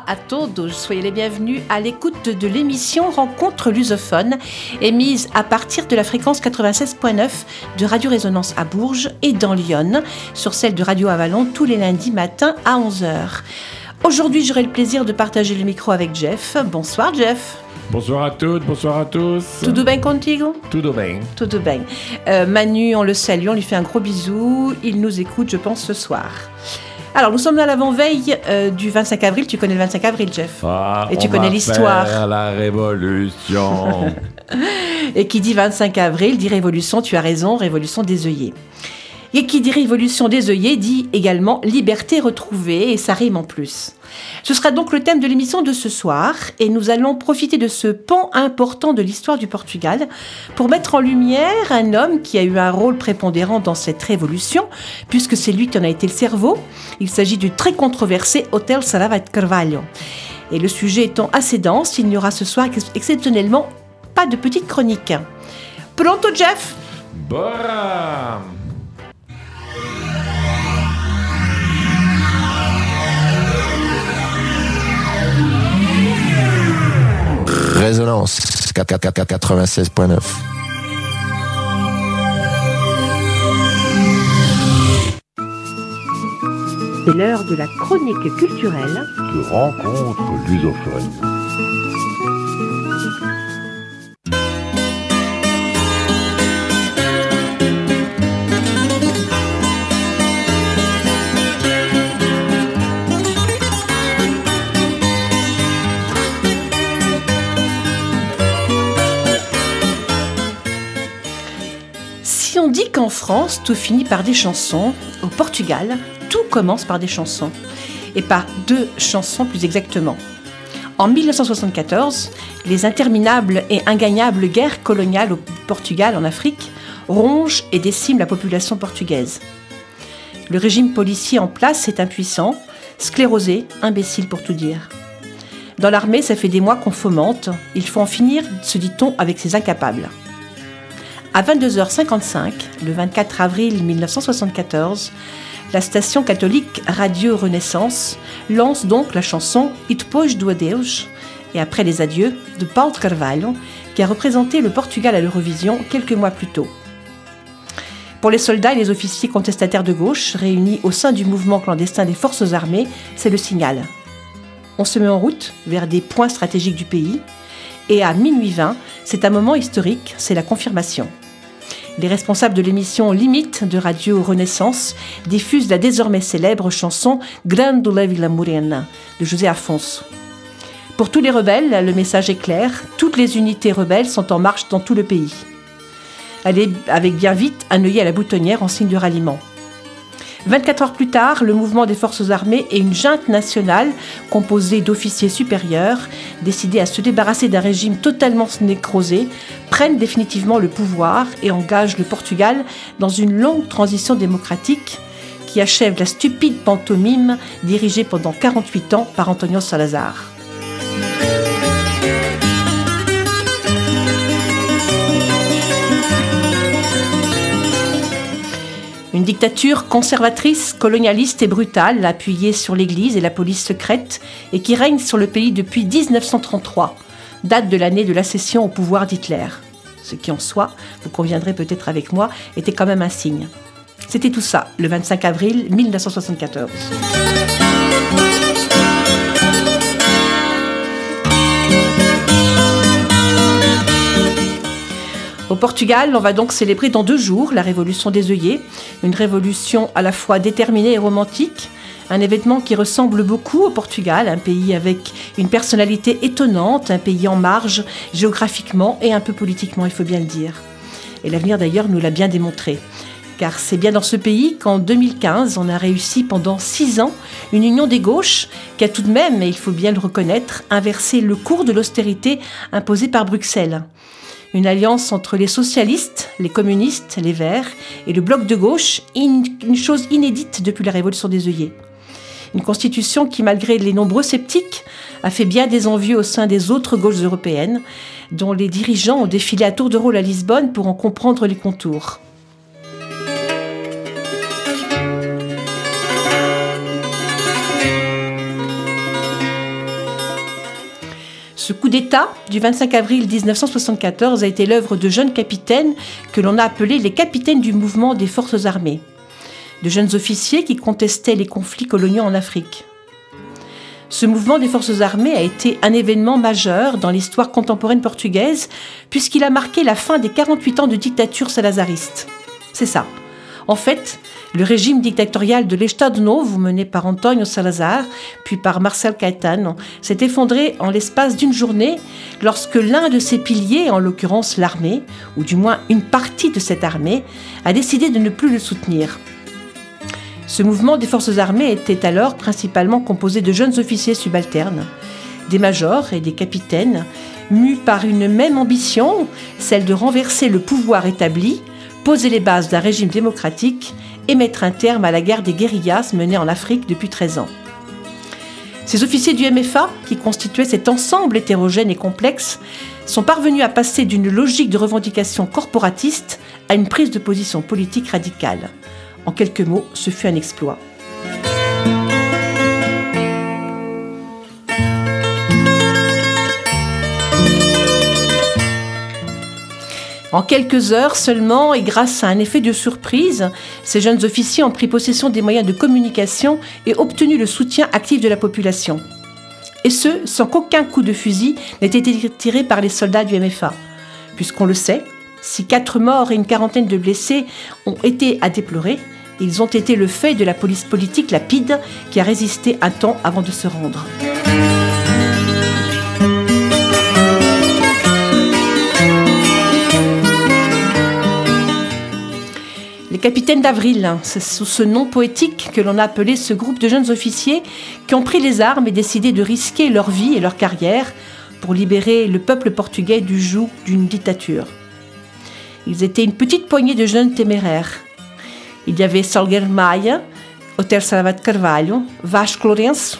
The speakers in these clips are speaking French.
Olá à todos, soyez les bienvenus à l'écoute de l'émission Rencontre lusophone, émise à partir de la fréquence 96.9 de Radio Résonance à Bourges et dans Lyon, sur celle de Radio Avalon tous les lundis matins à 11h. Aujourd'hui, j'aurai le plaisir de partager le micro avec Jeff. Bonsoir Jeff. Bonsoir à toutes, bonsoir à tous. Tudo bem contigo? Tudo bem. Tudo bem. Euh, Manu, on le salue, on lui fait un gros bisou. Il nous écoute, je pense, ce soir. Alors, nous sommes à l'avant-veille euh, du 25 avril. Tu connais le 25 avril, Jeff Ah, Et tu on connais l'histoire. faire la révolution. Et qui dit 25 avril dit révolution, tu as raison, révolution des œillets. Et qui dit révolution des œillets dit également liberté retrouvée, et ça rime en plus. Ce sera donc le thème de l'émission de ce soir, et nous allons profiter de ce pan important de l'histoire du Portugal pour mettre en lumière un homme qui a eu un rôle prépondérant dans cette révolution, puisque c'est lui qui en a été le cerveau. Il s'agit du très controversé Hotel Sarava de Carvalho. Et le sujet étant assez dense, il n'y aura ce soir ex- exceptionnellement pas de petite chronique. Pronto, Jeff? Bora Résonance 96.9. C'est l'heure de la chronique culturelle. de rencontres lusophones. France, tout finit par des chansons, au Portugal, tout commence par des chansons. Et par deux chansons plus exactement. En 1974, les interminables et ingagnables guerres coloniales au Portugal, en Afrique, rongent et déciment la population portugaise. Le régime policier en place est impuissant, sclérosé, imbécile pour tout dire. Dans l'armée, ça fait des mois qu'on fomente. Il faut en finir, se dit-on, avec ces incapables. À 22h55, le 24 avril 1974, la station catholique Radio Renaissance lance donc la chanson It Depois do Adeus et après les adieux de Paulo Carvalho, qui a représenté le Portugal à l'Eurovision quelques mois plus tôt. Pour les soldats et les officiers contestataires de gauche réunis au sein du mouvement clandestin des forces armées, c'est le signal. On se met en route vers des points stratégiques du pays et à minuit 20, c'est un moment historique, c'est la confirmation. Les responsables de l'émission Limite de Radio Renaissance diffusent la désormais célèbre chanson Grande Villa Morena de José Afonso. Pour tous les rebelles, le message est clair, toutes les unités rebelles sont en marche dans tout le pays. Allez avec bien vite un œillet à la boutonnière en signe de ralliement. 24 heures plus tard, le mouvement des forces armées et une junte nationale composée d'officiers supérieurs, décidés à se débarrasser d'un régime totalement nécrosé, prennent définitivement le pouvoir et engagent le Portugal dans une longue transition démocratique qui achève la stupide pantomime dirigée pendant 48 ans par Antonio Salazar. Une dictature conservatrice, colonialiste et brutale, appuyée sur l'Église et la police secrète, et qui règne sur le pays depuis 1933, date de l'année de l'accession au pouvoir d'Hitler. Ce qui en soi, vous conviendrez peut-être avec moi, était quand même un signe. C'était tout ça, le 25 avril 1974. Au Portugal, on va donc célébrer dans deux jours la révolution des œillets, une révolution à la fois déterminée et romantique, un événement qui ressemble beaucoup au Portugal, un pays avec une personnalité étonnante, un pays en marge géographiquement et un peu politiquement, il faut bien le dire. Et l'avenir d'ailleurs nous l'a bien démontré. Car c'est bien dans ce pays qu'en 2015, on a réussi pendant six ans une union des gauches qui a tout de même, et il faut bien le reconnaître, inversé le cours de l'austérité imposée par Bruxelles une alliance entre les socialistes, les communistes, les verts et le bloc de gauche, une chose inédite depuis la révolution des œillets. Une constitution qui, malgré les nombreux sceptiques, a fait bien des envieux au sein des autres gauches européennes, dont les dirigeants ont défilé à tour de rôle à Lisbonne pour en comprendre les contours. Ce coup d'État du 25 avril 1974 a été l'œuvre de jeunes capitaines que l'on a appelés les capitaines du mouvement des forces armées, de jeunes officiers qui contestaient les conflits coloniaux en Afrique. Ce mouvement des forces armées a été un événement majeur dans l'histoire contemporaine portugaise puisqu'il a marqué la fin des 48 ans de dictature salazariste. C'est ça. En fait, le régime dictatorial de Novo, mené par Antonio Salazar, puis par Marcel Caetano, s'est effondré en l'espace d'une journée lorsque l'un de ses piliers, en l'occurrence l'armée, ou du moins une partie de cette armée, a décidé de ne plus le soutenir. Ce mouvement des forces armées était alors principalement composé de jeunes officiers subalternes, des majors et des capitaines, mus par une même ambition, celle de renverser le pouvoir établi, poser les bases d'un régime démocratique et mettre un terme à la guerre des guérillas menée en Afrique depuis 13 ans. Ces officiers du MFA, qui constituaient cet ensemble hétérogène et complexe, sont parvenus à passer d'une logique de revendication corporatiste à une prise de position politique radicale. En quelques mots, ce fut un exploit. En quelques heures seulement, et grâce à un effet de surprise, ces jeunes officiers ont pris possession des moyens de communication et obtenu le soutien actif de la population. Et ce, sans qu'aucun coup de fusil n'ait été tiré par les soldats du MFA. Puisqu'on le sait, si quatre morts et une quarantaine de blessés ont été à déplorer, ils ont été le fait de la police politique lapide qui a résisté un temps avant de se rendre. Capitaines d'Avril, hein, c'est sous ce nom poétique que l'on a appelé ce groupe de jeunes officiers qui ont pris les armes et décidé de risquer leur vie et leur carrière pour libérer le peuple portugais du joug d'une dictature. Ils étaient une petite poignée de jeunes téméraires. Il y avait Salgueiro Maia, Otero Salvat Carvalho, Vasco Lourenço,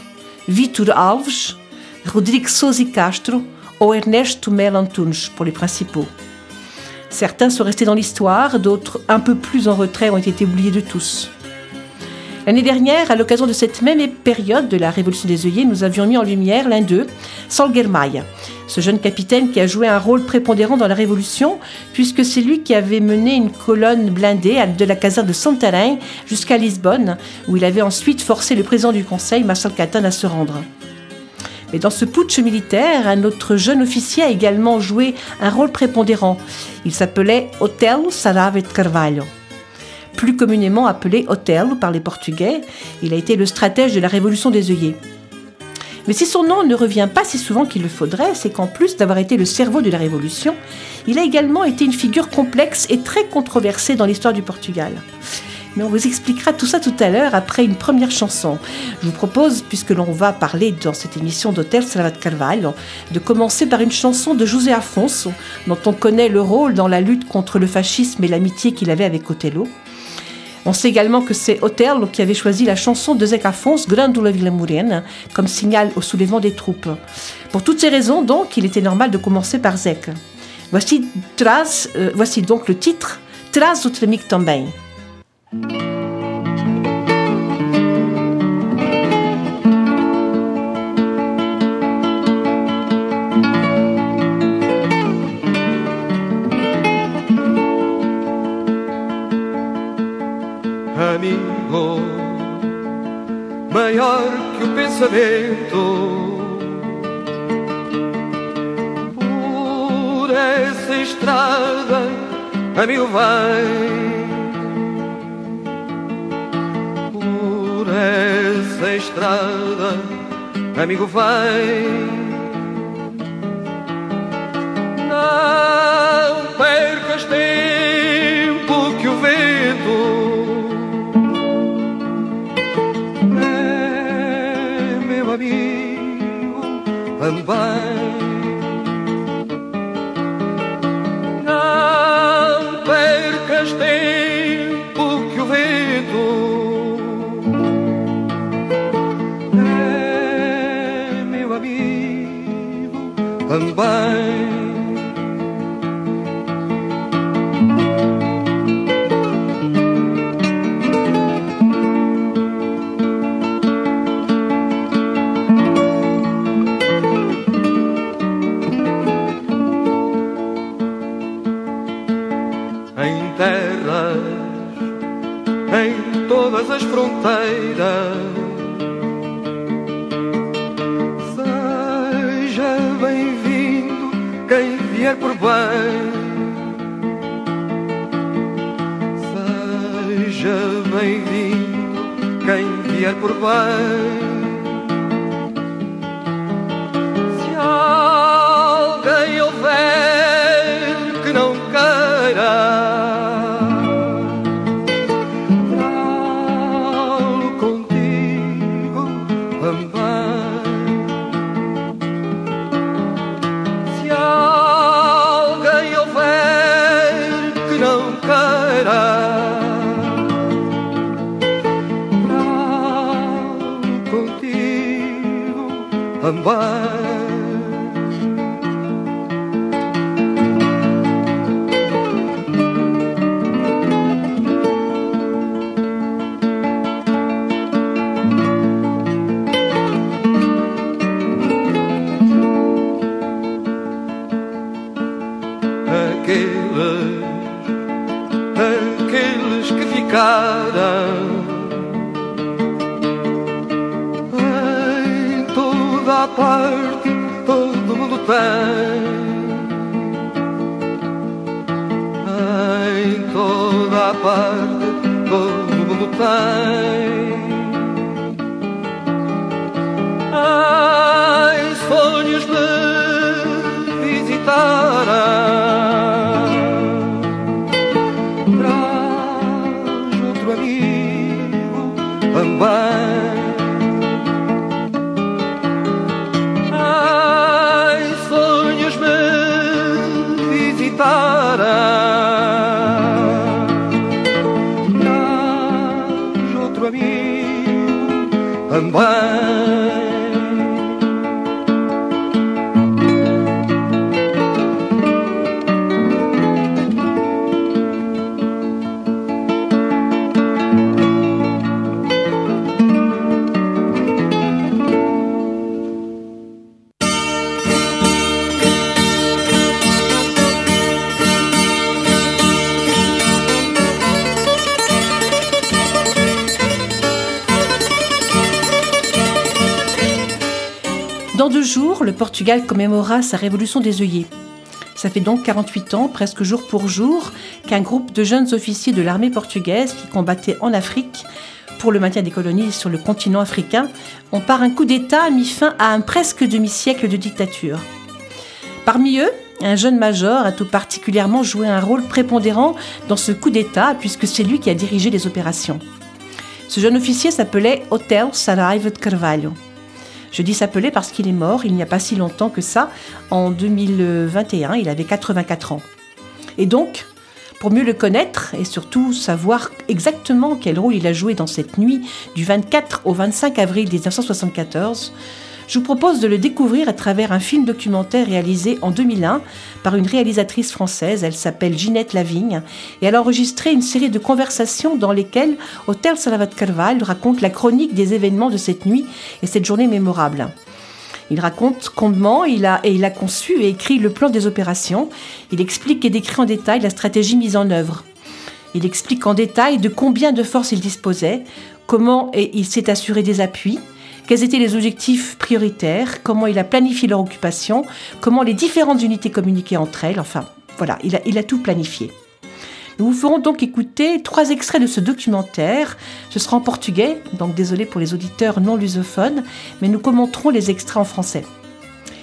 Vitor Alves, Rodrigo Sousa Castro ou Ernesto Mel Antunes pour les principaux. Certains sont restés dans l'histoire, d'autres un peu plus en retrait ont été oubliés de tous. L'année dernière, à l'occasion de cette même période de la Révolution des œillets, nous avions mis en lumière l'un d'eux, Salgueiro Maia, ce jeune capitaine qui a joué un rôle prépondérant dans la Révolution, puisque c'est lui qui avait mené une colonne blindée de la caserne de Santarém jusqu'à Lisbonne, où il avait ensuite forcé le président du Conseil, Marcel Catan, à se rendre. Mais dans ce putsch militaire, un autre jeune officier a également joué un rôle prépondérant. Il s'appelait Otelo Sarave Carvalho. Plus communément appelé Otelo par les Portugais, il a été le stratège de la révolution des œillets. Mais si son nom ne revient pas si souvent qu'il le faudrait, c'est qu'en plus d'avoir été le cerveau de la Révolution, il a également été une figure complexe et très controversée dans l'histoire du Portugal. Mais on vous expliquera tout ça tout à l'heure après une première chanson. Je vous propose, puisque l'on va parler dans cette émission d'Hôtel Salvat Carvalho, de commencer par une chanson de José Afonso, dont on connaît le rôle dans la lutte contre le fascisme et l'amitié qu'il avait avec Othello. On sait également que c'est Othello qui avait choisi la chanson de Zé Afonso, Grandula Vila Morena, comme signal au soulèvement des troupes. Pour toutes ces raisons, donc, il était normal de commencer par Zek. Voici, euh, voici donc le titre Traz o Tremic também. Amigo, maior que o pensamento. Por essa estrada, amigo, vai. Estrada, amigo, vai. Não percas tempo que o vento é meu amigo também. Também. Por bem. Também. aqueles, Dans deux jours, le Portugal commémorera sa révolution des œillets. Ça fait donc 48 ans, presque jour pour jour, qu'un groupe de jeunes officiers de l'armée portugaise qui combattaient en Afrique pour le maintien des colonies sur le continent africain ont par un coup d'État mis fin à un presque demi-siècle de dictature. Parmi eux, un jeune major a tout particulièrement joué un rôle prépondérant dans ce coup d'État puisque c'est lui qui a dirigé les opérations. Ce jeune officier s'appelait Hotel Saraiva de Carvalho. Je dis s'appelait parce qu'il est mort il n'y a pas si longtemps que ça, en 2021, il avait 84 ans. Et donc, pour mieux le connaître et surtout savoir exactement quel rôle il a joué dans cette nuit du 24 au 25 avril 1974, je vous propose de le découvrir à travers un film documentaire réalisé en 2001 par une réalisatrice française. Elle s'appelle Ginette Lavigne et elle a enregistré une série de conversations dans lesquelles Hotel Salavat Carvalho raconte la chronique des événements de cette nuit et cette journée mémorable. Il raconte comment il a, et il a conçu et écrit le plan des opérations. Il explique et décrit en détail la stratégie mise en œuvre. Il explique en détail de combien de forces il disposait, comment il s'est assuré des appuis, quels étaient les objectifs prioritaires, comment il a planifié leur occupation, comment les différentes unités communiquaient entre elles? Enfin, voilà, il a, tout planifié. Nous vous ferons donc écouter trois extraits de ce documentaire. Ce sera en portugais, donc désolé pour les auditeurs non lusophones, mais nous commenterons les extraits en français.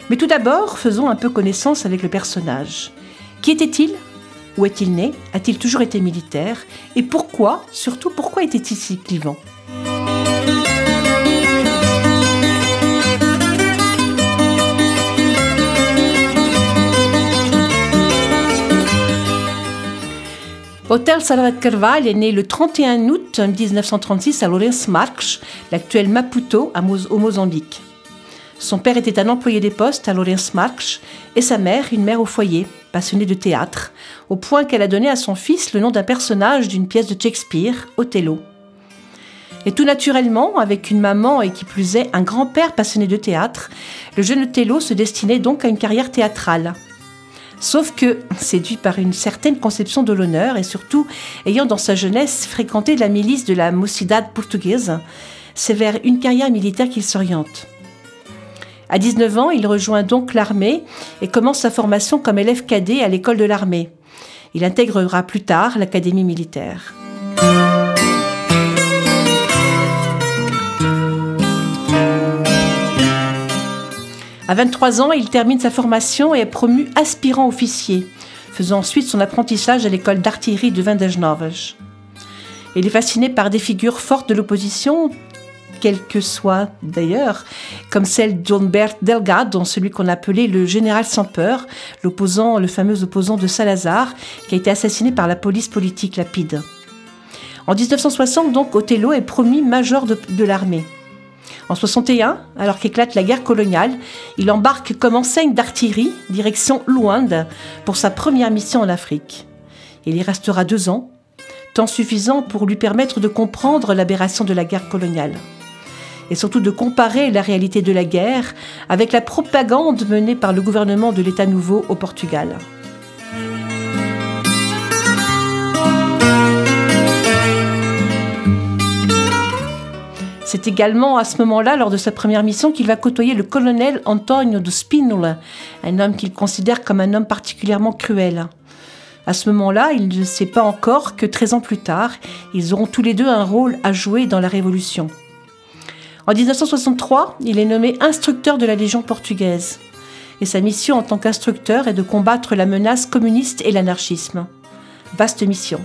Mais tout d'abord, faisons un peu connaissance avec le personnage. Qui était-il? Où est-il né? A-t-il toujours été militaire? Et pourquoi Surtout, pourquoi était-il si clivant? Hotel Salvat Carvalho est né le 31 août 1936 à Lourenço Marques, l'actuel Maputo, au Mozambique. Son père était un employé des postes à Lourenço Marques et sa mère, une mère au foyer, passionnée de théâtre, au point qu'elle a donné à son fils le nom d'un personnage d'une pièce de Shakespeare, Othello. Et tout naturellement, avec une maman et qui plus est un grand-père passionné de théâtre, le jeune Othello se destinait donc à une carrière théâtrale. Sauf que, séduit par une certaine conception de l'honneur et surtout ayant dans sa jeunesse fréquenté la milice de la Mocidad portugaise, c'est vers une carrière militaire qu'il s'oriente. À 19 ans, il rejoint donc l'armée et commence sa formation comme élève cadet à l'école de l'armée. Il intégrera plus tard l'académie militaire. À 23 ans, il termine sa formation et est promu aspirant officier, faisant ensuite son apprentissage à l'école d'artillerie de Vendejnovej. Il est fasciné par des figures fortes de l'opposition, quelles que soient d'ailleurs, comme celle d'Humbert Delgado, celui qu'on appelait le général sans peur, l'opposant, le fameux opposant de Salazar, qui a été assassiné par la police politique lapide. En 1960, donc, Othello est promu major de l'armée. En 61, alors qu'éclate la guerre coloniale, il embarque comme enseigne d'artillerie, direction Luanda, pour sa première mission en Afrique. Il y restera deux ans, temps suffisant pour lui permettre de comprendre l'aberration de la guerre coloniale. Et surtout de comparer la réalité de la guerre avec la propagande menée par le gouvernement de l'État nouveau au Portugal. C'est également à ce moment-là, lors de sa première mission, qu'il va côtoyer le colonel Antonio de Spinola, un homme qu'il considère comme un homme particulièrement cruel. À ce moment-là, il ne sait pas encore que 13 ans plus tard, ils auront tous les deux un rôle à jouer dans la Révolution. En 1963, il est nommé instructeur de la Légion portugaise. Et sa mission en tant qu'instructeur est de combattre la menace communiste et l'anarchisme. Vaste mission.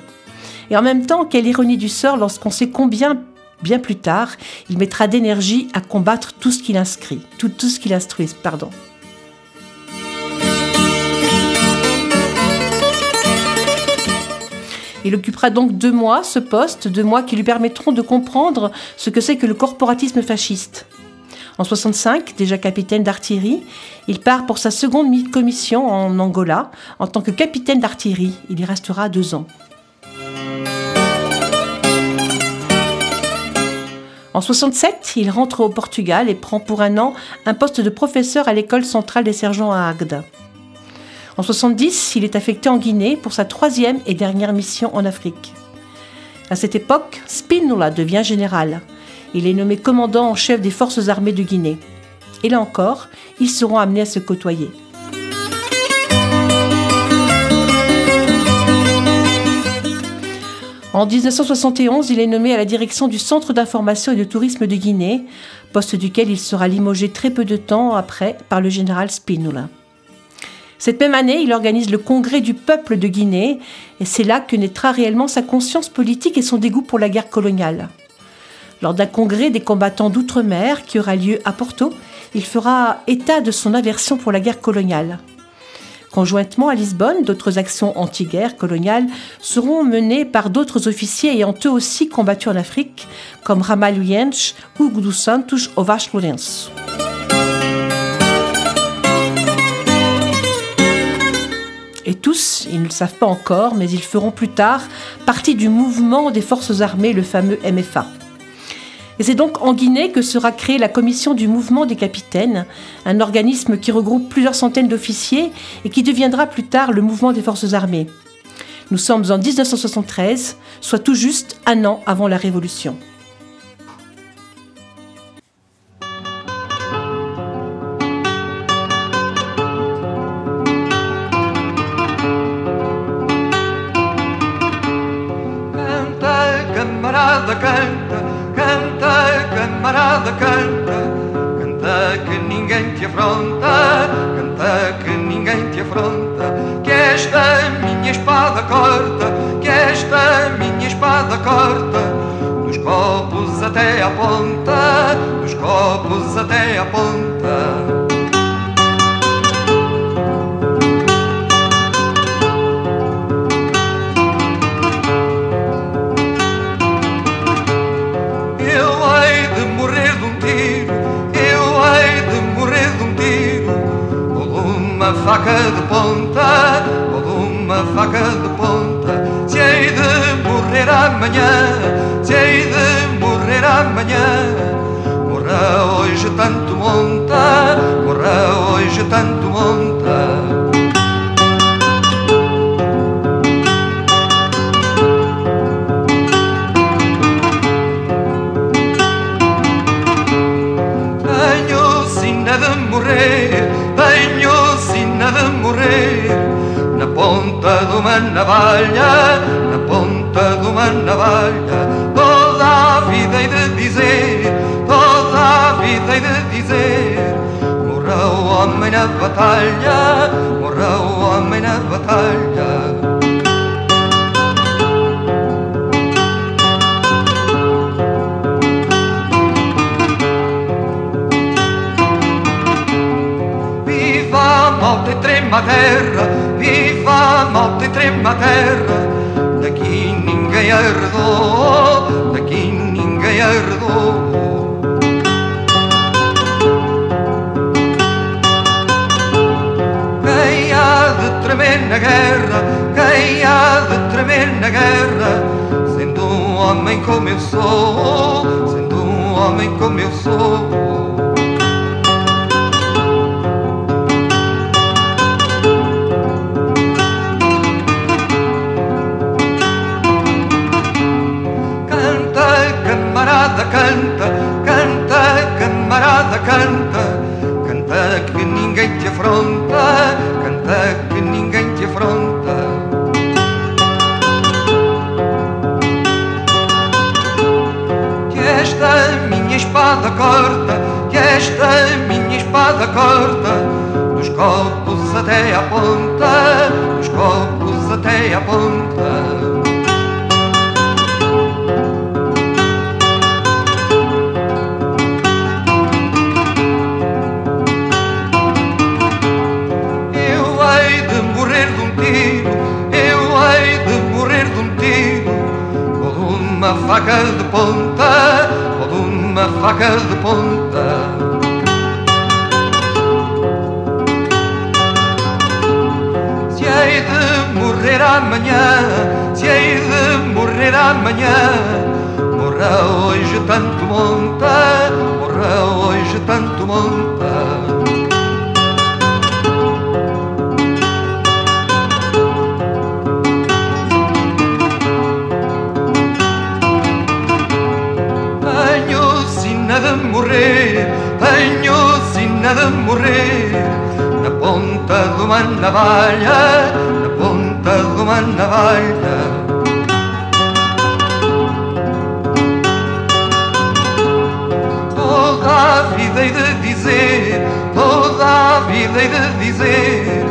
Et en même temps, quelle ironie du sort lorsqu'on sait combien bien plus tard, il mettra d'énergie à combattre tout ce qu'il inscrit, tout, ce qu'il instruit, pardon. Il occupera donc deux mois ce poste, deux mois qui lui permettront de comprendre ce que c'est que le corporatisme fasciste. En 65, déjà capitaine d'artillerie, il part pour sa seconde commission en Angola en tant que capitaine d'artillerie. Il y restera deux ans. En 67, il rentre au Portugal et prend pour un an un poste de professeur à l'école centrale des sergents à Agde. En 70, il est affecté en Guinée pour sa troisième et dernière mission en Afrique. À cette époque, Spinola devient général. Il est nommé commandant en chef des forces armées de Guinée. Et là encore, ils seront amenés à se côtoyer. En 1971, il est nommé à la direction du Centre d'information et de tourisme de Guinée, poste duquel il sera limogé très peu de temps après par le général Spinola. Cette même année, il organise le Congrès du peuple de Guinée, et c'est là que naîtra réellement sa conscience politique et son dégoût pour la guerre coloniale. Lors d'un congrès des combattants d'outre-mer qui aura lieu à Porto, il fera état de son aversion pour la guerre coloniale. Conjointement à Lisbonne, d'autres actions anti-guerre coloniales seront menées par d'autres officiers ayant eux aussi combattu en Afrique, comme Ramalho Yench ou dos Santos Ovas Lourenço. Et tous, ils ne le savent pas encore, mais ils feront plus tard partie du mouvement des forces armées, le fameux MFA. Et c'est donc en Guinée que sera créée la commission du mouvement des capitaines, un organisme qui regroupe plusieurs centaines d'officiers et qui deviendra plus tard le mouvement des forces armées. Nous sommes en 1973, soit tout juste un an avant la Révolution. amanhã, se hei de morrer amanhã. Morra hoje tanto monta, morra hoje tanto monta. Tenho sina de morrer, tenho sina de morrer. Na ponta de uma navalha, na ponta de uma navalha. Toda a vida hei de dizer, toda a vida hei de dizer. Morreu o homem na batalha, morreu o homem na batalha. Viva a morte e trema a terra, viva a morte e trema a terra. Ninguém herdou, daqui ninguém herdou. Quem há de tremer na guerra, quem há de tremer na guerra, sendo um homem como eu sou, sendo um homem como eu sou. Canta. Canta que ninguém te afronta, canta que ninguém te afronta. Que esta minha espada corta, que esta minha espada corta, dos copos até à ponta, dos copos até à ponta. Uma faca de ponta, de uma faca de ponta. Se hei de morrer amanhã, se hei de morrer amanhã, morra hoje tanto monta, morra hoje tanto monta. Tenho sina de morrer Na ponta de uma navalha, na ponta de uma navalha Toda a vida hei de dizer, toda a vida hei de dizer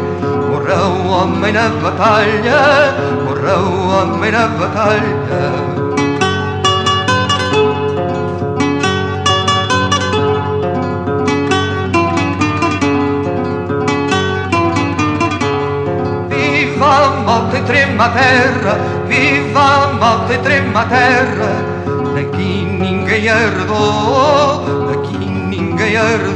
Morreu homem na batalha, morreu homem na batalha morte trema a terra, viva malte tremma terra, daqui ninguém Yardo, daqui ninguém Yardo.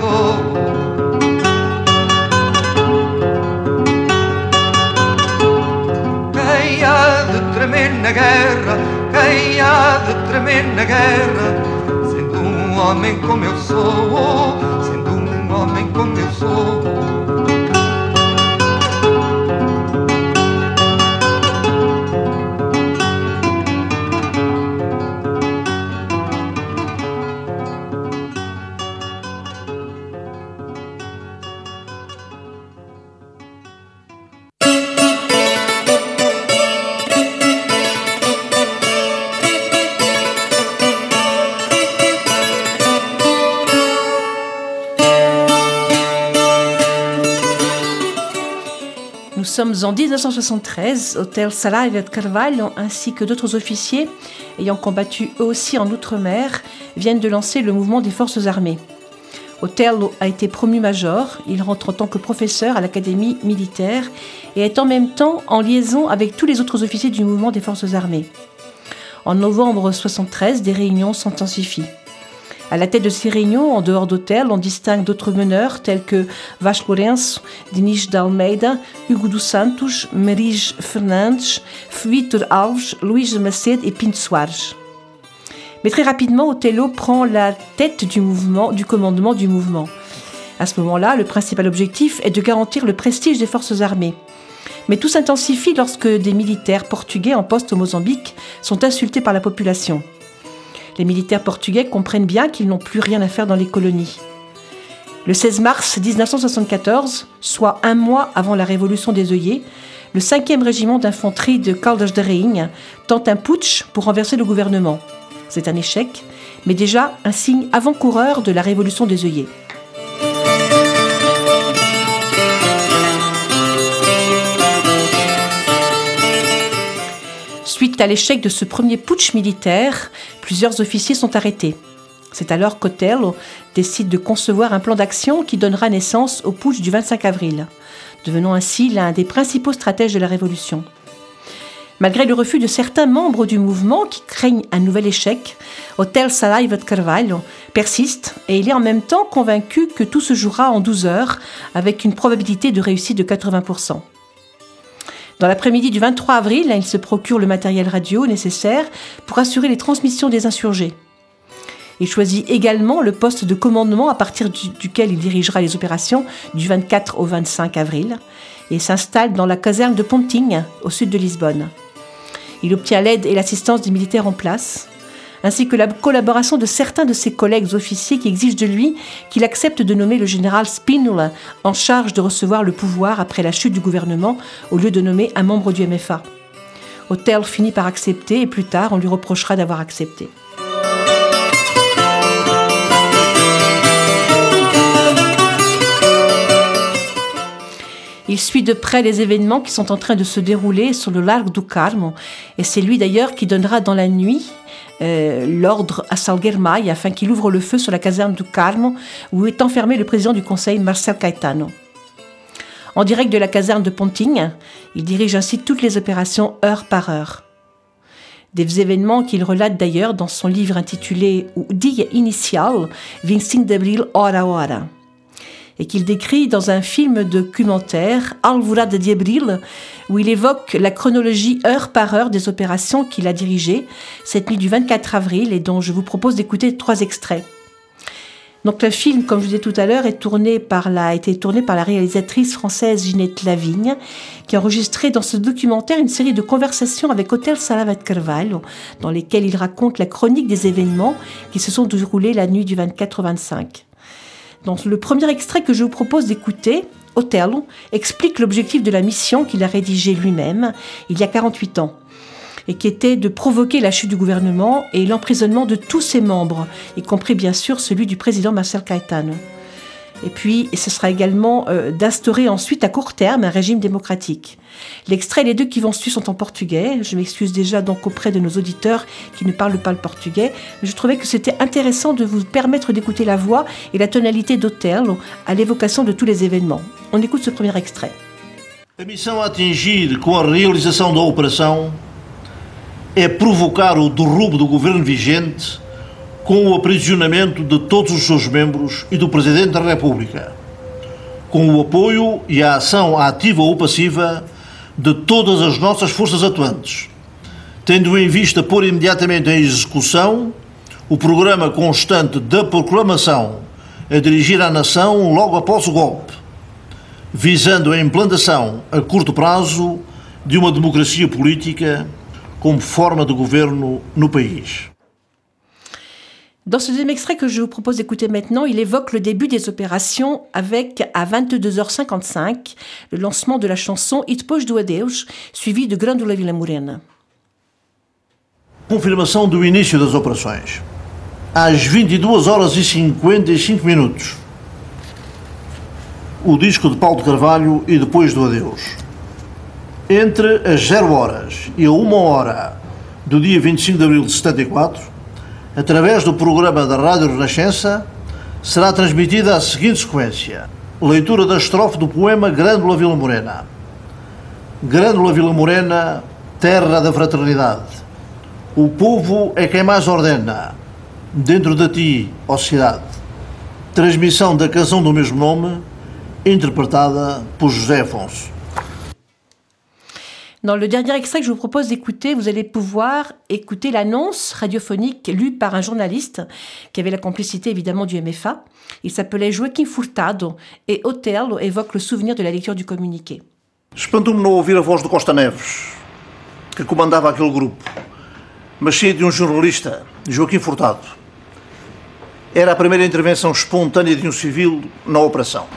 Que há de tremenda guerra, que há de na guerra, sendo um homem como eu sou, sendo um homem como eu sou. Sommes en 1973, hôtel Salaiva de Carvalho ainsi que d'autres officiers ayant combattu eux aussi en Outre-mer viennent de lancer le mouvement des forces armées. Otello a été promu major, il rentre en tant que professeur à l'académie militaire et est en même temps en liaison avec tous les autres officiers du mouvement des forces armées. En novembre 1973, des réunions s'intensifient. À la tête de ces réunions, en dehors d'hôtel, on distingue d'autres meneurs tels que Vasco Lourenço, Dinis d'Almeida, Hugo dos Santos, Maris Fernandes, Vitor Alves, Luís Macedo et Pinto Soares. Mais très rapidement, Otello prend la tête du mouvement, du commandement du mouvement. À ce moment-là, le principal objectif est de garantir le prestige des forces armées. Mais tout s'intensifie lorsque des militaires portugais en poste au Mozambique sont insultés par la population. Les militaires portugais comprennent bien qu'ils n'ont plus rien à faire dans les colonies. Le 16 mars 1974, soit un mois avant la révolution des œillets, le 5e régiment d'infanterie de Caldas de tente un putsch pour renverser le gouvernement. C'est un échec, mais déjà un signe avant-coureur de la révolution des œillets. Suite à l'échec de ce premier putsch militaire, plusieurs officiers sont arrêtés. C'est alors qu'Otello décide de concevoir un plan d'action qui donnera naissance au putsch du 25 avril, devenant ainsi l'un des principaux stratèges de la Révolution. Malgré le refus de certains membres du mouvement qui craignent un nouvel échec, Hotel Saraiva de Carvalho persiste et il est en même temps convaincu que tout se jouera en 12 heures avec une probabilité de réussite de 80%. Dans l'après-midi du 23 avril, il se procure le matériel radio nécessaire pour assurer les transmissions des insurgés. Il choisit également le poste de commandement à partir duquel il dirigera les opérations du 24 au 25 avril et s'installe dans la caserne de Ponting, au sud de Lisbonne. Il obtient l'aide et l'assistance des militaires en place ainsi que la collaboration de certains de ses collègues officiers qui exigent de lui qu'il accepte de nommer le général Spinola en charge de recevoir le pouvoir après la chute du gouvernement au lieu de nommer un membre du MFA. Hotel finit par accepter et plus tard on lui reprochera d'avoir accepté. Il suit de près les événements qui sont en train de se dérouler sur le lac du Carmo, et c'est lui d'ailleurs qui donnera dans la nuit euh, l'ordre à Salguermai afin qu'il ouvre le feu sur la caserne du Carmo où est enfermé le président du conseil Marcel Caetano. En direct de la caserne de Ponting, il dirige ainsi toutes les opérations heure par heure. Des événements qu'il relate d'ailleurs dans son livre intitulé Dia Inicial, 25 d'avril hora hora et qu'il décrit dans un film documentaire, Alvorada de Abril, où il évoque la chronologie heure par heure des opérations qu'il a dirigées cette nuit du 24 avril et dont je vous propose d'écouter trois extraits. Donc le film, comme je vous disais tout à l'heure, est tourné par la, a été tourné par la réalisatrice française Ginette Lavigne, qui a enregistré dans ce documentaire une série de conversations avec Hotel Salavat Carvalho, dans lesquelles il raconte la chronique des événements qui se sont déroulés la nuit du 24 au 25. Le premier extrait que je vous propose d'écouter, Hotel explique l'objectif de la mission qu'il a rédigée lui-même il y a 48 ans et qui était de provoquer la chute du gouvernement et l'emprisonnement de tous ses membres, y compris bien sûr celui du président Marcel Caetano. Et puis, ce sera également euh, d'instaurer ensuite à court terme un régime démocratique. L'extrait, les deux qui vont suivre sont en portugais. Je m'excuse déjà donc auprès de nos auditeurs qui ne parlent pas le portugais. Mais je trouvais que c'était intéressant de vous permettre d'écouter la voix et la tonalité d'Hotel à l'évocation de tous les événements. On écoute ce premier extrait. Com o aprisionamento de todos os seus membros e do Presidente da República, com o apoio e a ação ativa ou passiva de todas as nossas forças atuantes, tendo em vista pôr imediatamente em execução o programa constante da proclamação a dirigir à nação logo após o golpe, visando a implantação a curto prazo de uma democracia política como forma de governo no país. Dans ce deuxième extrait que je vous propose d'écouter maintenant, il évoque le début des opérations avec, à 22h55, le lancement de la chanson It Pôs do Adeus, suivi de Grandula Vila Morena. Confirmação do início das operações. Às 22 horas e 55 minutos. O disco de Paulo de Carvalho e depois do Adeus. Entre as 0 horas e a 1 hora do dia 25 de abril de 74, através do programa da Rádio Renascença, será transmitida a seguinte sequência: leitura da estrofe do poema Grândola Vila Morena. Grândola Vila Morena, terra da fraternidade. O povo é quem mais ordena, dentro de ti, ó cidade. Transmissão da canção do mesmo nome, interpretada por José Afonso. Dans le dernier extrait que je vous propose d'écouter, vous allez pouvoir écouter l'annonce radiophonique lue par un journaliste qui avait la complicité évidemment du MFA. Il s'appelait Joaquim Furtado et Hotel évoque le souvenir de la lecture du communiqué. Espantou-me não ouvir a voz do Costa Neves, que comandava aquele grupo, mas sim de um jornalista, Joaquim Furtado. era a primeira intervenção espontânea de um civil na operação.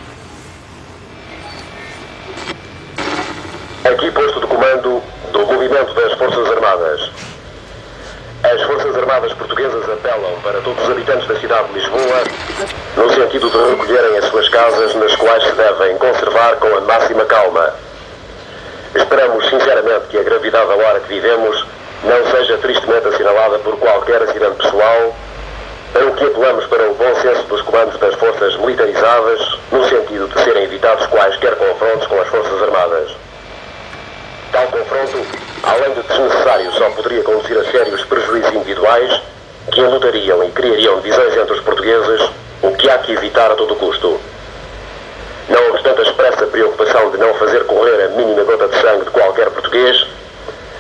Aqui posto de comando do movimento das Forças Armadas. As Forças Armadas Portuguesas apelam para todos os habitantes da cidade de Lisboa no sentido de recolherem as suas casas, nas quais se devem conservar com a máxima calma. Esperamos sinceramente que a gravidade da hora que vivemos não seja tristemente assinalada por qualquer acidente pessoal, para o que apelamos para o bom senso dos comandos das forças militarizadas, no sentido de serem evitados quaisquer confrontos com as Forças Armadas. Tal confronto, além de desnecessário, só poderia conduzir a sérios prejuízos individuais que enlutariam e criariam divisões entre os portugueses, o que há que evitar a todo custo. Não obstante a expressa preocupação de não fazer correr a mínima gota de sangue de qualquer português,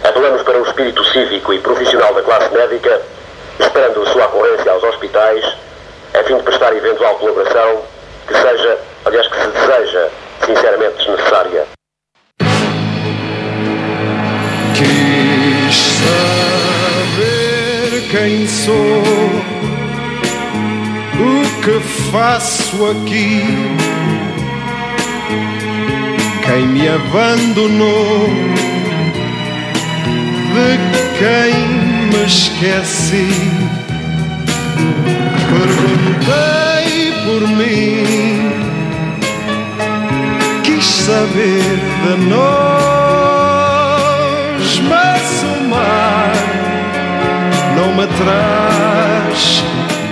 apelamos para o espírito cívico e profissional da classe médica, esperando a sua ocorrência aos hospitais, a fim de prestar eventual colaboração que seja, aliás, que se deseja, sinceramente desnecessária. Quem sou, o que faço aqui, quem me abandonou, de quem me esqueci. Perguntei por mim, quis saber de nós, mas o mar não traz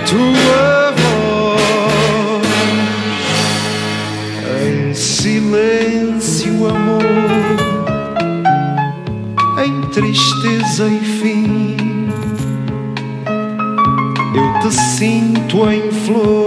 tua voz. Em silêncio, amor, em tristeza e fim, eu te sinto em flor.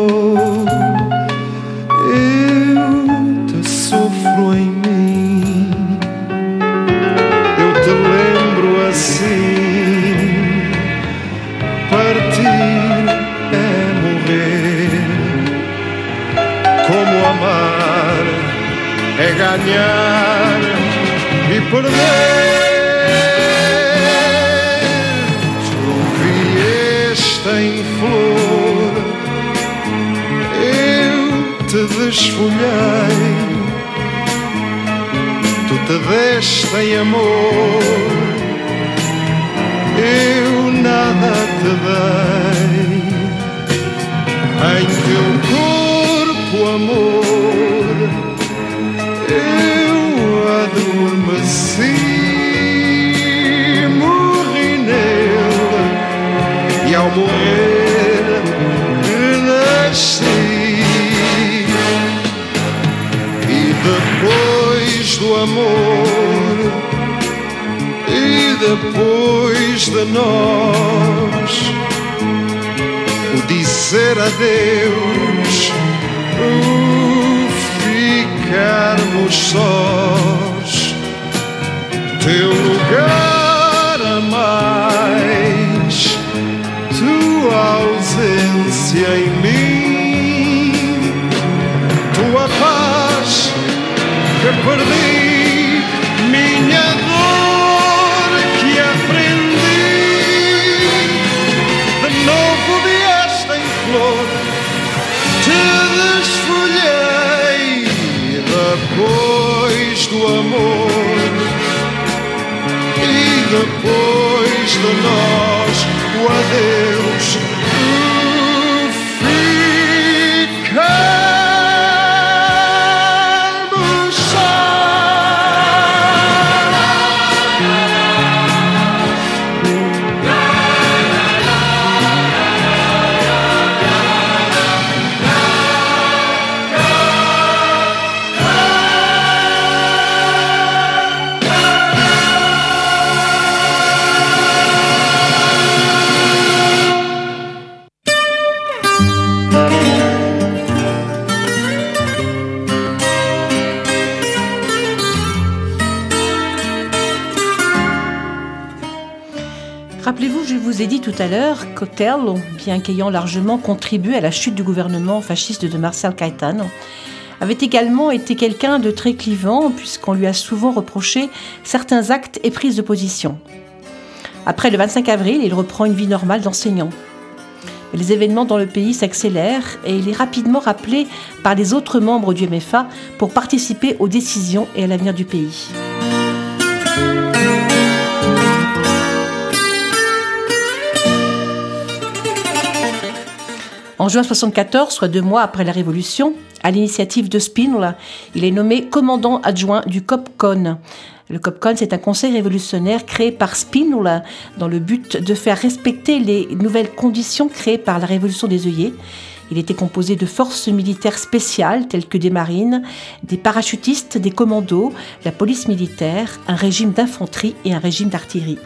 Ganhar e perder. Tu vieste em flor. Eu te desfolhei. Tu te deste em amor. Eu nada te dei. Em teu corpo, amor, adormeci. Morri nele e ao morrer renasci. E depois do amor, e depois de nós, o dizer adeus, o ficarmos sós, teu lugar a mais, tua ausência em mim, tua paz que perdi, minha dor que aprendi. De novo vieste em flor, te desfolhei depois do amor depois de nós o adeus. Vous ai dit tout à l'heure qu'Otello, bien qu'ayant largement contribué à la chute du gouvernement fasciste de Marcel Caetano, avait également été quelqu'un de très clivant puisqu'on lui a souvent reproché certains actes et prises de position. Après le 25 avril, il reprend une vie normale d'enseignant. Les événements dans le pays s'accélèrent et il est rapidement rappelé par les autres membres du MFA pour participer aux décisions et à l'avenir du pays. Juin 1974, soit deux mois après la Révolution, à l'initiative de Spinola, il est nommé commandant adjoint du COPCON. Le COPCON, c'est un conseil révolutionnaire créé par Spinola dans le but de faire respecter les nouvelles conditions créées par la Révolution des œillets. Il était composé de forces militaires spéciales telles que des marines, des parachutistes, des commandos, la police militaire, un régime d'infanterie et un régime d'artillerie.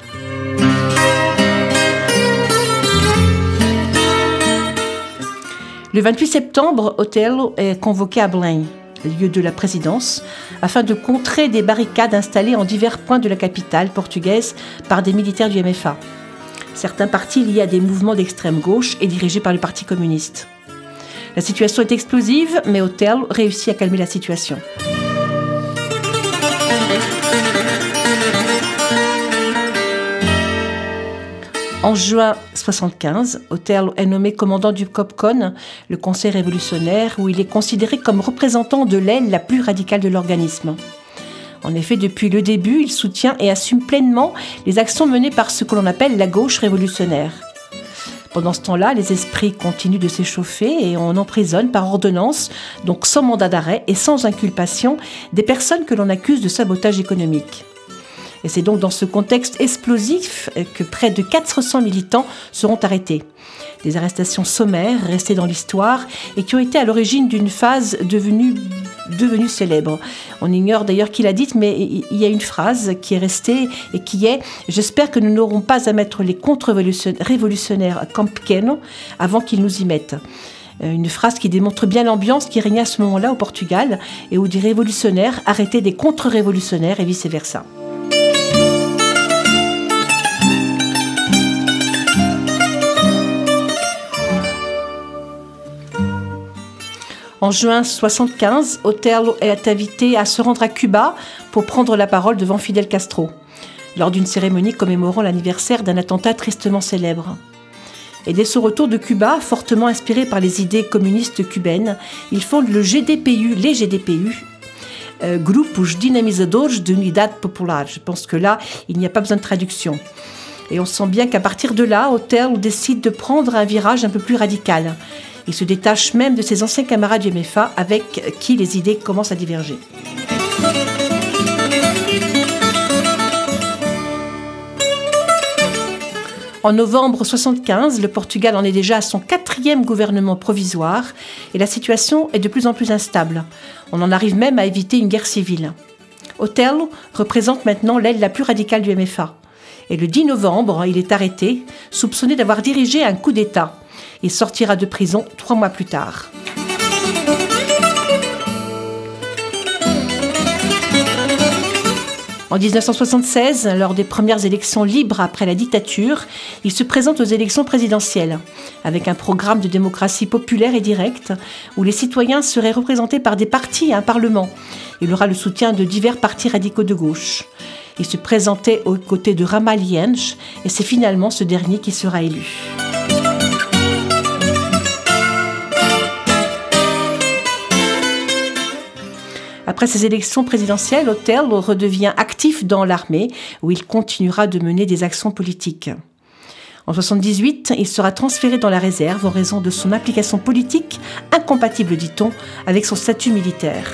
Le 28 septembre, Otello est convoqué à Belém, lieu de la présidence, afin de contrer des barricades installées en divers points de la capitale portugaise par des militaires du MFA. Certains partis liés à des mouvements d'extrême gauche et dirigés par le Parti communiste. La situation est explosive, mais Otello réussit à calmer la situation. En juin 75, Otello est nommé commandant du COPCON, le Conseil révolutionnaire, où il est considéré comme représentant de l'aile la plus radicale de l'organisme. En effet, depuis le début, il soutient et assume pleinement les actions menées par ce que l'on appelle la gauche révolutionnaire. Pendant ce temps-là, les esprits continuent de s'échauffer et on emprisonne par ordonnance, donc sans mandat d'arrêt et sans inculpation, des personnes que l'on accuse de sabotage économique. Et c'est donc dans ce contexte explosif que près de 400 militants seront arrêtés. Des arrestations sommaires restées dans l'histoire et qui ont été à l'origine d'une phase devenue, célèbre. On ignore d'ailleurs qui l'a dite, mais il y a une phrase qui est restée et qui est J'espère que nous n'aurons pas à mettre les contre-révolutionnaires à Camp avant qu'ils nous y mettent une phrase qui démontre bien l'ambiance qui régnait à ce moment-là au Portugal et où des révolutionnaires arrêtaient des contre-révolutionnaires et vice-versa. En juin 1975, Otello est invité à se rendre à Cuba pour prendre la parole devant Fidel Castro, lors d'une cérémonie commémorant l'anniversaire d'un attentat tristement célèbre. Et dès son retour de Cuba, fortement inspiré par les idées communistes cubaines, il fonde le GDPU, les GDPU, euh, Grupos Dinamizadores de Unidad Popular. Je pense que là, il n'y a pas besoin de traduction. Et on sent bien qu'à partir de là, Otello décide de prendre un virage un peu plus radical. Il se détache même de ses anciens camarades du MFA avec qui les idées commencent à diverger. En novembre 1975, le Portugal en est déjà à son quatrième gouvernement provisoire et la situation est de plus en plus instable. On en arrive même à éviter une guerre civile. Otello représente maintenant l'aile la plus radicale du MFA. Et le 10 novembre, il est arrêté, soupçonné d'avoir dirigé un coup d'État. Il sortira de prison trois mois plus tard. En 1976, lors des premières élections libres après la dictature, il se présente aux élections présidentielles, avec un programme de démocratie populaire et directe, où les citoyens seraient représentés par des partis et un parlement. Il aura le soutien de divers partis radicaux de gauche. Il se présentait aux côtés de Ramalhiensch, et c'est finalement ce dernier qui sera élu. Après ces élections présidentielles, Otello redevient actif dans l'armée, où il continuera de mener des actions politiques. En 1978, il sera transféré dans la réserve en raison de son implication politique, incompatible, dit-on, avec son statut militaire.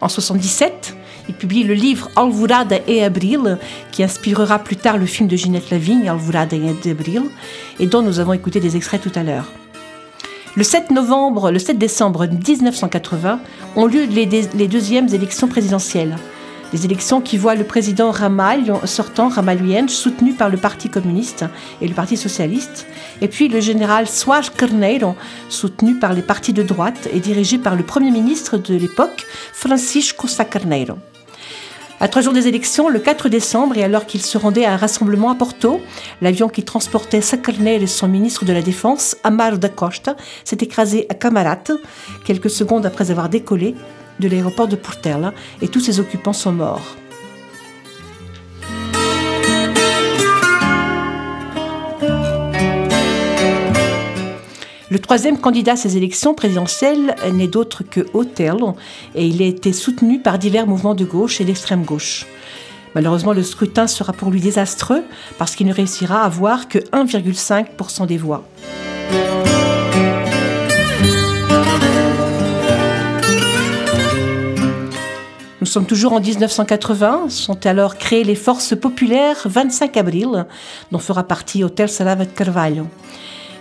En 1977, il publie le livre Alvorada et Abril, qui inspirera plus tard le film de Ginette Lavigne, Alvorada et Abril, et dont nous avons écouté des extraits tout à l'heure. Le 7 novembre, le 7 décembre 1980 ont lieu les deuxièmes élections présidentielles. Des élections qui voient le président Ramal sortant, Ramalhuyen, soutenu par le Parti communiste et le Parti socialiste, et puis le général Soares Carneiro, soutenu par les partis de droite et dirigé par le Premier ministre de l'époque, Francisco Sá Carneiro. À trois jours des élections, le 4 décembre, et alors qu'il se rendait à un rassemblement à Porto, l'avion qui transportait Sacarneiro et son ministre de la Défense, Amaro da Costa, s'est écrasé à Camarate, quelques secondes après avoir décollé de l'aéroport de Portela et tous ses occupants sont morts. Le troisième candidat à ces élections présidentielles n'est d'autre que Othello et il a été soutenu par divers mouvements de gauche et d'extrême gauche. Malheureusement, le scrutin sera pour lui désastreux parce qu'il ne réussira à avoir que 1,5% des voix. Nous sommes toujours en 1980, sont alors créées les forces populaires 25 avril, dont fera partie Hotel Salavat Carvalho.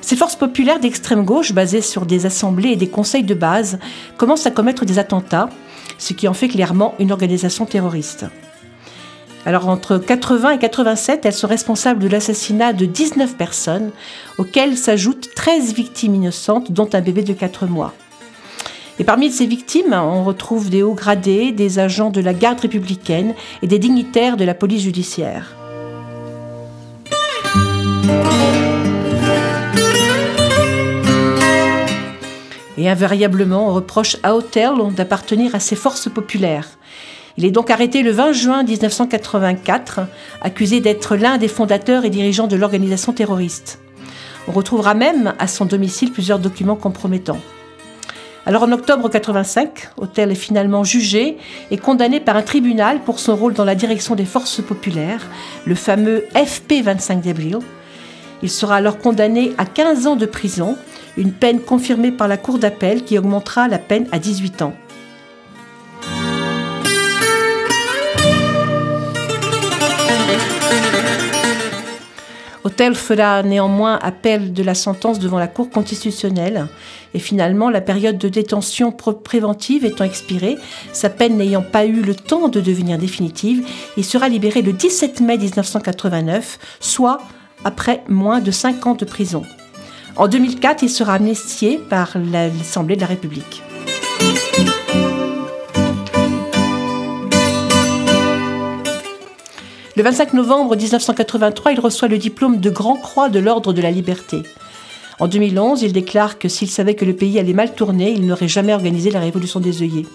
Ces forces populaires d'extrême gauche, basées sur des assemblées et des conseils de base, commencent à commettre des attentats, ce qui en fait clairement une organisation terroriste. Alors entre 80 et 87, elles sont responsables de l'assassinat de 19 personnes, auxquelles s'ajoutent 13 victimes innocentes, dont un bébé de 4 mois. Et parmi ces victimes, on retrouve des hauts gradés, des agents de la garde républicaine et des dignitaires de la police judiciaire. Et invariablement, on reproche à Hotel d'appartenir à ces forces populaires. Il est donc arrêté le 20 juin 1984, accusé d'être l'un des fondateurs et dirigeants de l'organisation terroriste. On retrouvera même à son domicile plusieurs documents compromettants. Alors en octobre 85, Hotel est finalement jugé et condamné par un tribunal pour son rôle dans la direction des forces populaires, le fameux FP 25 d'avril. Il sera alors condamné à 15 ans de prison, une peine confirmée par la Cour d'appel qui augmentera la peine à 18 ans. Hotel fera néanmoins appel de la sentence devant la Cour constitutionnelle et finalement la période de détention préventive étant expirée, sa peine n'ayant pas eu le temps de devenir définitive, il sera libéré le 17 mai 1989, soit après moins de 5 ans de prison. En 2004, il sera amnistié par l'Assemblée de la République. Le 25 novembre 1983, il reçoit le diplôme de Grand Croix de l'Ordre de la Liberté. En 2011, il déclare que s'il savait que le pays allait mal tourner, il n'aurait jamais organisé la révolution des œillets.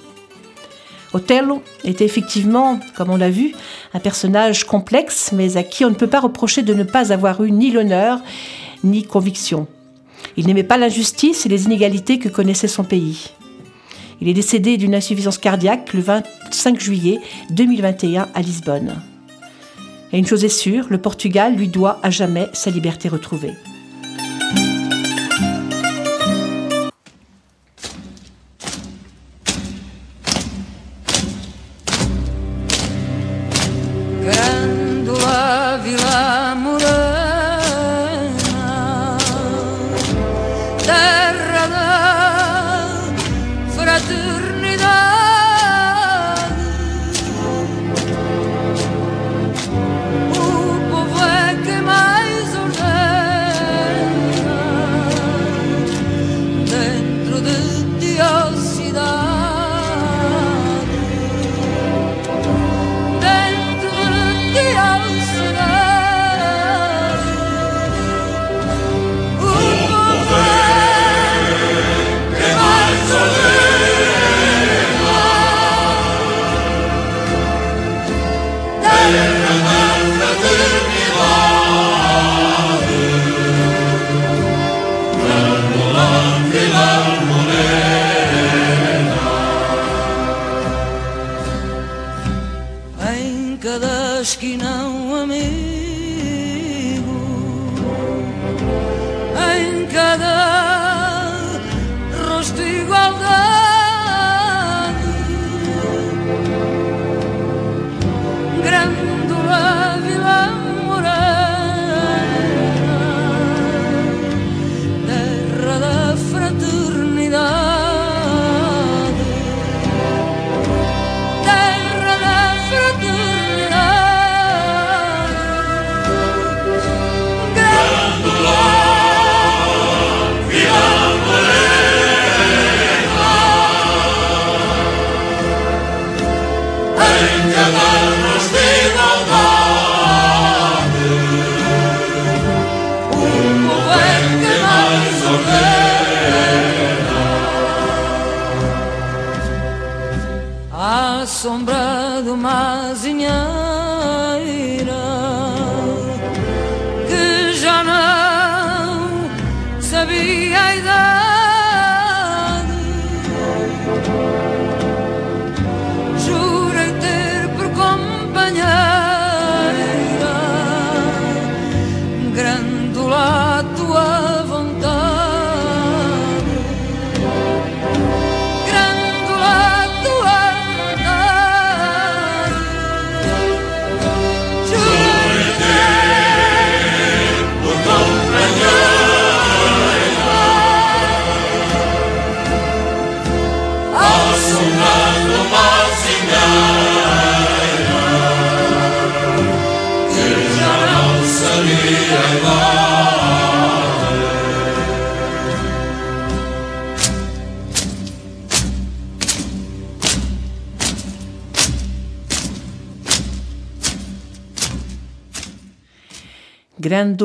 Otello était effectivement, comme on l'a vu, un personnage complexe, mais à qui on ne peut pas reprocher de ne pas avoir eu ni l'honneur ni conviction. Il n'aimait pas l'injustice et les inégalités que connaissait son pays. Il est décédé d'une insuffisance cardiaque le 25 juillet 2021 à Lisbonne. Et une chose est sûre, le Portugal lui doit à jamais sa liberté retrouvée.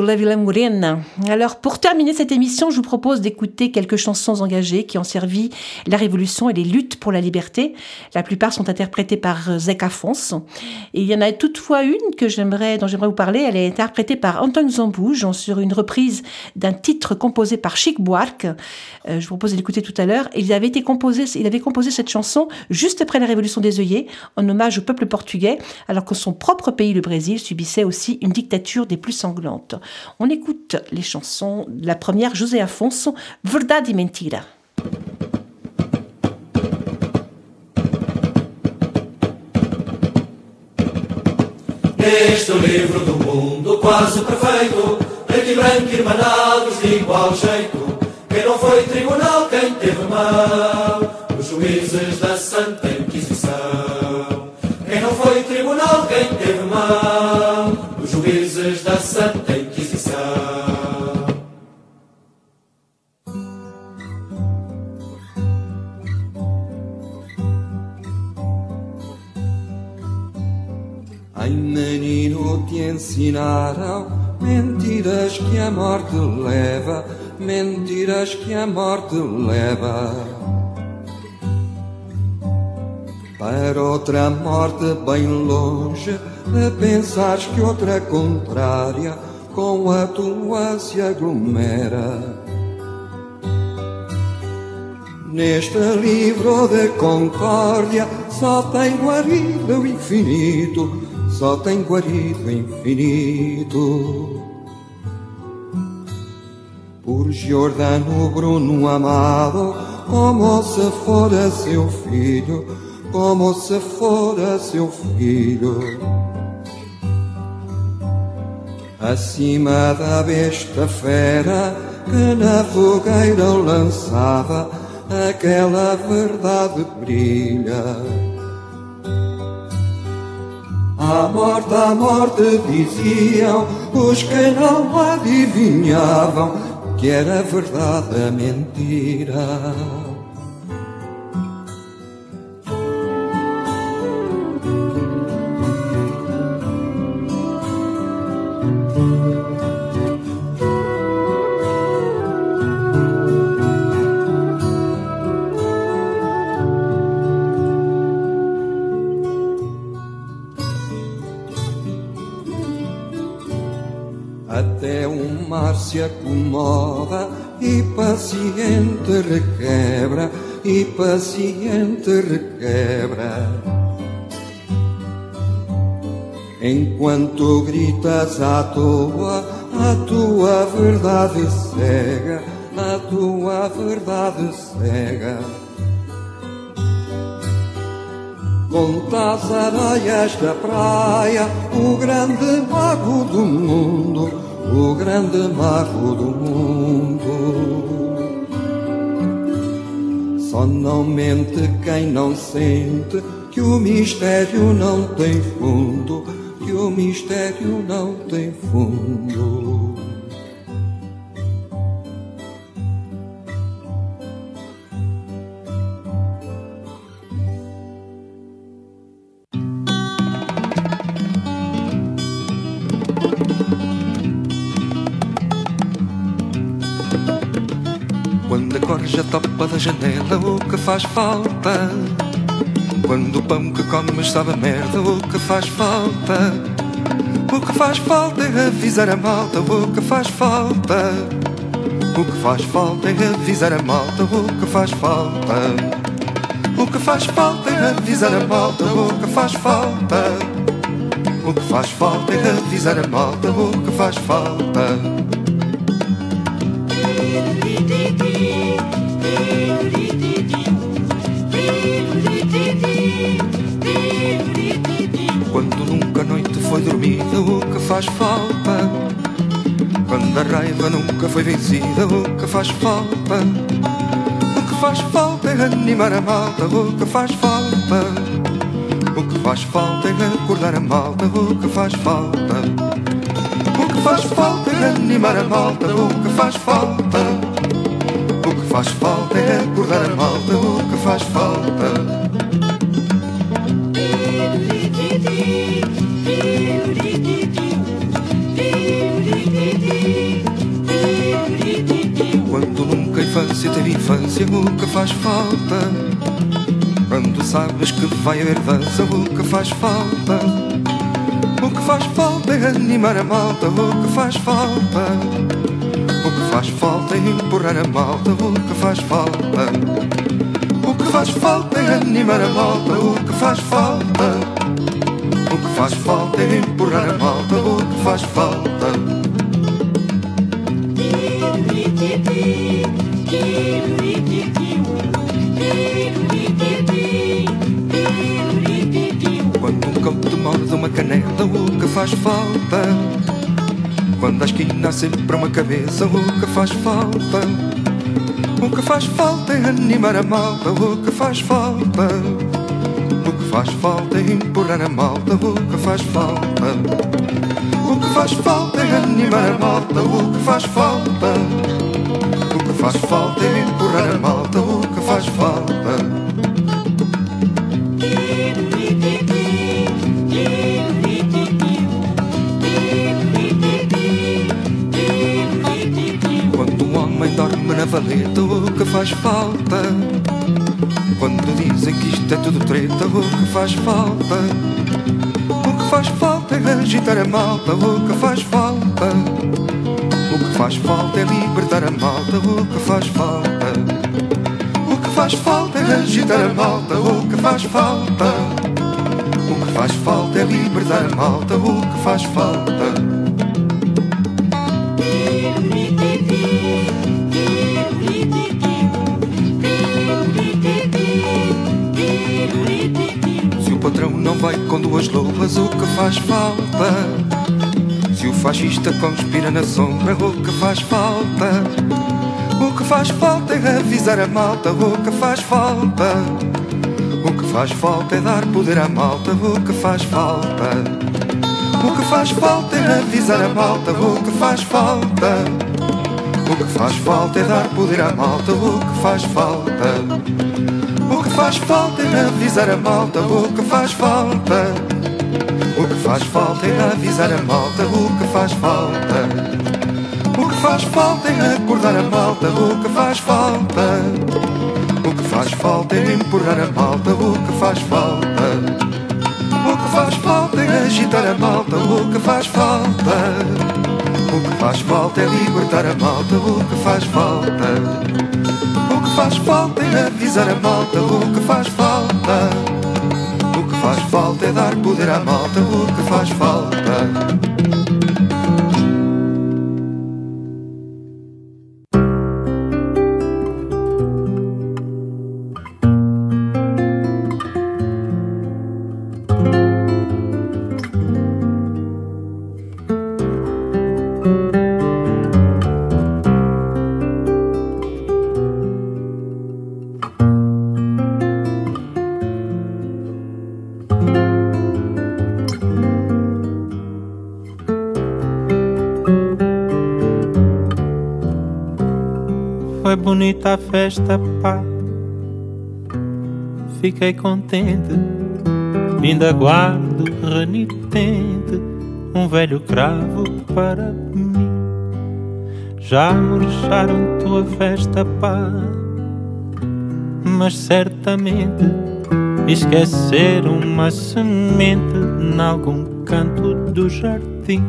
Grandula Villa Morena. Alors, pour terminer cette émission, je vous propose d'écouter quelques chansons engagées qui ont servi la Révolution et les luttes pour la liberté. La plupart sont interprétées par euh, Zek Afonso. Et il y en a toutefois une que j'aimerais, dont j'aimerais vous parler. Elle est interprétée par Antoine Zambouge sur une reprise d'un titre composé par Chic Buarque. Euh, je vous propose d'écouter tout à l'heure. Il avait été composé, il avait composé cette chanson juste après la Révolution des œillets, en hommage au peuple portugais, alors que son propre pays, le Brésil, subissait aussi une dictature des plus sanglantes. On écoute les chansons. La première, José Afonso, Verdade e Mentira. Neste livro do mundo quase perfeito, preto e branco irmanados de igual jeito. Quem não foi tribunal, quem teve mão, os juízes da Santa Inquisição. Quem não foi tribunal, quem teve mão, os juízes da Santa Inquisição. Ensinaram mentiras que a morte leva, mentiras que a morte leva. Para outra morte bem longe, pensares que outra contrária com a tua se aglomera. Neste livro de concórdia só tem guarido o infinito, só tem guarido infinito. Por Giordano Bruno amado, como se fora seu filho, como se fora seu filho. Acima da besta fera que na fogueira lançava, aquela verdade brilha. A morte, a morte diziam os que não adivinhavam que era verdade a mentira. Paciente requebra. Enquanto gritas à toa, a tua verdade cega, a tua verdade cega. Conta as areias da praia, o grande mago do mundo, o grande mago do mundo. Não mente quem não sente que o mistério não tem fundo, que o mistério não tem fundo. Janela, o que faz falta? Quando o pão que comes sabe a merda, o que faz falta? O que faz falta é avisar a malta, o que faz falta? O que faz falta é avisar a malta o que faz falta. O que faz falta é avisar a malta o que faz falta. O que faz falta é avisar a malta o que faz falta. Faz falta? Quando a raiva nunca foi vencida, o que faz falta? O que faz falta é animar a malta, o que faz falta? O que faz falta é acordar a malta, o que faz falta? O que faz falta é animar a malta, o que faz falta? O que faz falta é acordar a malta, o que faz falta? Infância teve infância, o que faz falta? Quando sabes que vai haver dança, o que faz falta? O que faz falta é animar a malta, o que faz falta? O que faz falta é empurrar a malta, o que faz falta? O que faz falta é animar a malta, o que faz falta? O que faz falta é empurrar a malta, o que faz falta? Um te morde uma canela, o que faz falta? Quando a esquina sempre uma cabeça, o que faz falta? O que faz falta é animar a malta, o que faz falta? O que faz falta é empurrar a malta, o que faz falta? O que faz falta é animar a malta, o que faz falta? O que faz falta é empurrar a malta, o que faz falta? O que faz falta? Quando dizem que isto é tudo treta, o que faz falta? O que faz falta é agitar a malta, o que faz falta? O que faz falta é libertar a malta, o que faz falta? O que faz falta é agitar a malta, o que faz falta? O que faz falta é libertar a malta, o que faz falta? Com duas luvas, o que faz falta? Se o fascista conspira na sombra, o que faz falta? O que faz falta é avisar a malta, o que faz falta? O que faz falta é dar poder à malta, o que faz falta? O que faz falta é avisar a malta, o que faz falta? O que faz falta é dar poder à malta, o que faz falta? Faz falta é avisar a malta, o que faz falta? O que faz falta é avisar a malta, o que faz falta? O que faz falta é acordar a malta, o que faz falta? O que faz falta é empurrar a malta, o que faz falta? O que faz falta é agitar a malta, o que faz falta? O que faz falta é libertar a malta, o que faz falta? Faz falta é avisar a malta, o que faz falta? O que faz falta é dar poder à malta, o que faz falta? A festa, pá. Fiquei contente. Ainda guardo renitente um velho cravo para mim. Já murcharam tua festa, pá. Mas certamente esqueceram uma semente em algum canto do jardim.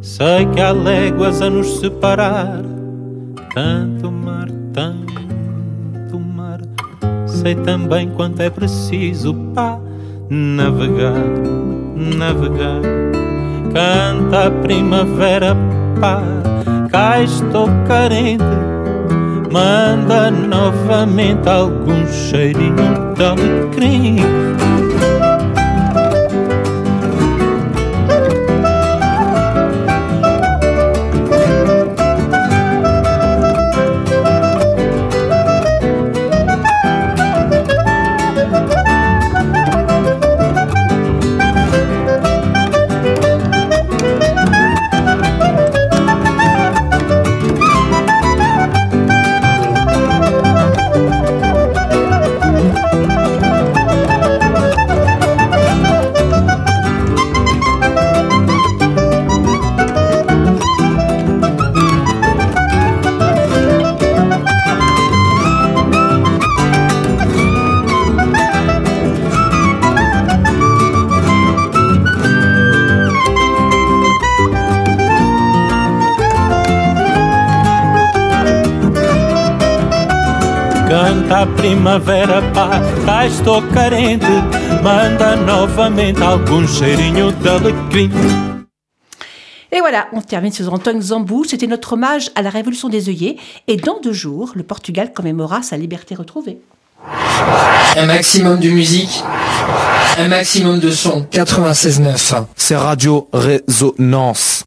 Sei que há léguas a nos separar, tanto Sei também quanto é preciso para navegar, navegar. Canta a primavera, pá, cá estou carente. Manda novamente algum cheirinho de alecrim. Primavera, pá, cá estou carente. Manda novamente algum cheirinho de alecrim. Et voilà, on termine sur Antoine Zambou. C'était notre hommage à la révolution des œillets. Et dans deux jours, le Portugal commémorera sa liberté retrouvée. Un maximum de musique, un maximum de son. 96.9. C'est Radio Résonance.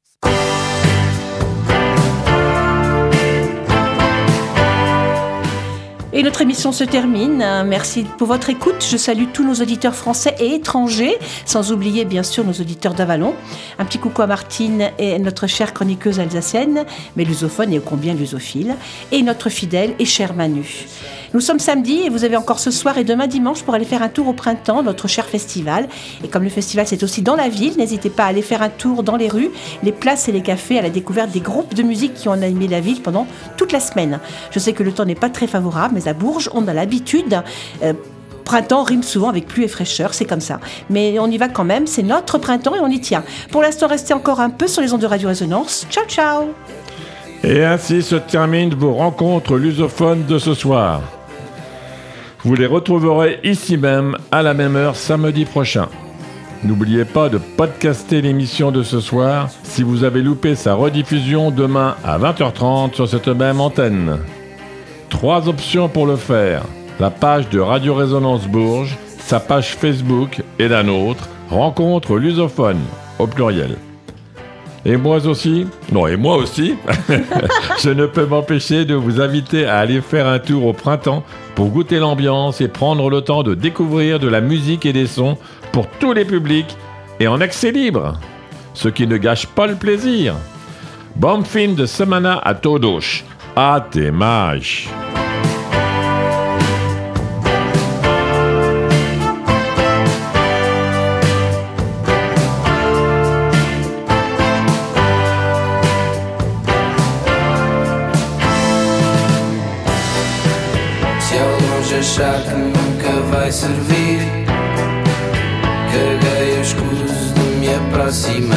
Notre émission se termine. Merci pour votre écoute. Je salue tous nos auditeurs français et étrangers, sans oublier bien sûr nos auditeurs d'Avalon. Un petit coucou à Martine et notre chère chroniqueuse alsacienne, mais lusophone et ô combien lusophile, et notre fidèle et cher Manu. Nous sommes samedi et vous avez encore ce soir et demain dimanche pour aller faire un tour au printemps, notre cher festival. Et comme le festival c'est aussi dans la ville, n'hésitez pas à aller faire un tour dans les rues, les places et les cafés à la découverte des groupes de musique qui ont animé la ville pendant toute la semaine. Je sais que le temps n'est pas très favorable, mais Bourges, on a l'habitude. euh, Printemps rime souvent avec pluie et fraîcheur, c'est comme ça. Mais on y va quand même, c'est notre printemps et on y tient. Pour l'instant, restez encore un peu sur les ondes de Radio Résonance. Ciao, ciao Et ainsi se terminent vos rencontres lusophones de ce soir. Vous les retrouverez ici même à la même heure samedi prochain. N'oubliez pas de podcaster l'émission de ce soir si vous avez loupé sa rediffusion demain à 20h30 sur cette même antenne. Trois options pour le faire. La page de Radio Résonance Bourges, sa page Facebook et la nôtre, Rencontre lusophone au pluriel. Et moi aussi, non, et moi aussi, je ne peux m'empêcher de vous inviter à aller faire un tour au printemps pour goûter l'ambiance et prendre le temps de découvrir de la musique et des sons pour tous les publics et en accès libre, ce qui ne gâche pas le plaisir. Bon fin de semana a todos. Até mais. Achar que nunca vai servir, caguei o escuso de me aproximar.